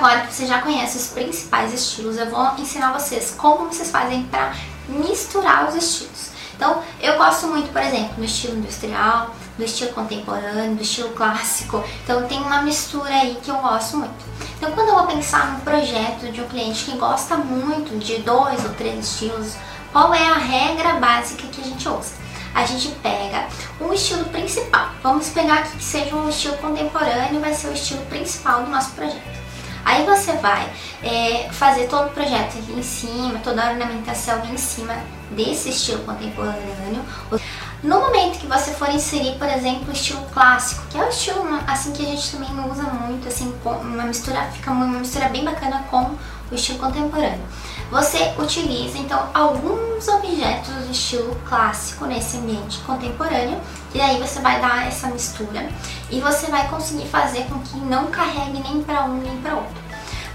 agora que você já conhece os principais estilos, eu vou ensinar vocês como vocês fazem para misturar os estilos. Então, eu gosto muito, por exemplo, do estilo industrial, do estilo contemporâneo, do estilo clássico. Então, tem uma mistura aí que eu gosto muito. Então, quando eu vou pensar num projeto de um cliente que gosta muito de dois ou três estilos, qual é a regra básica que a gente usa? A gente pega um estilo principal. Vamos pegar aqui que seja um estilo contemporâneo, vai ser o estilo principal do nosso projeto. Aí você vai é, fazer todo o projeto aqui em cima, toda a ornamentação aqui em cima desse estilo contemporâneo. No momento que você for inserir, por exemplo, o estilo clássico, que é o estilo assim que a gente também usa muito, assim, uma mistura, fica uma mistura bem bacana com o estilo contemporâneo. Você utiliza então alguns objetos do estilo clássico nesse ambiente contemporâneo e aí você vai dar essa mistura e você vai conseguir fazer com que não carregue nem para um nem para outro.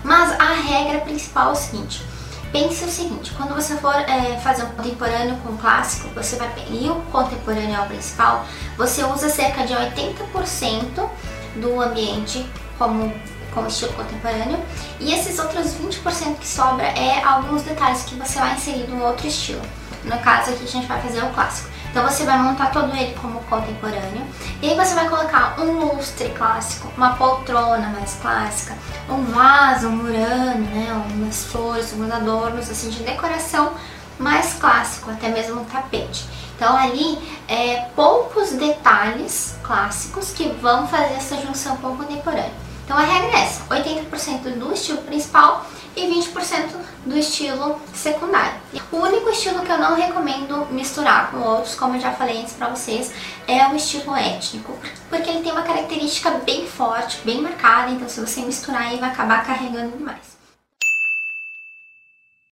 Mas a regra principal é o seguinte: pense o seguinte, quando você for é, fazer um contemporâneo com um clássico, você vai e o contemporâneo é o principal, você usa cerca de 80% do ambiente como com estilo contemporâneo. E esses outros 20% que sobra é alguns detalhes que você vai inserir no outro estilo. No caso aqui a gente vai fazer o clássico. Então você vai montar todo ele como contemporâneo. E aí você vai colocar um lustre clássico, uma poltrona mais clássica, um vaso, um murano, né, umas flores, uns adornos assim de decoração mais clássico, até mesmo um tapete. Então ali é poucos detalhes clássicos que vão fazer essa junção com o contemporâneo. Então a regra é essa, 80% do estilo principal e 20% do estilo secundário. O único estilo que eu não recomendo misturar com outros, como eu já falei antes pra vocês, é o estilo étnico, porque ele tem uma característica bem forte, bem marcada, então se você misturar aí vai acabar carregando demais.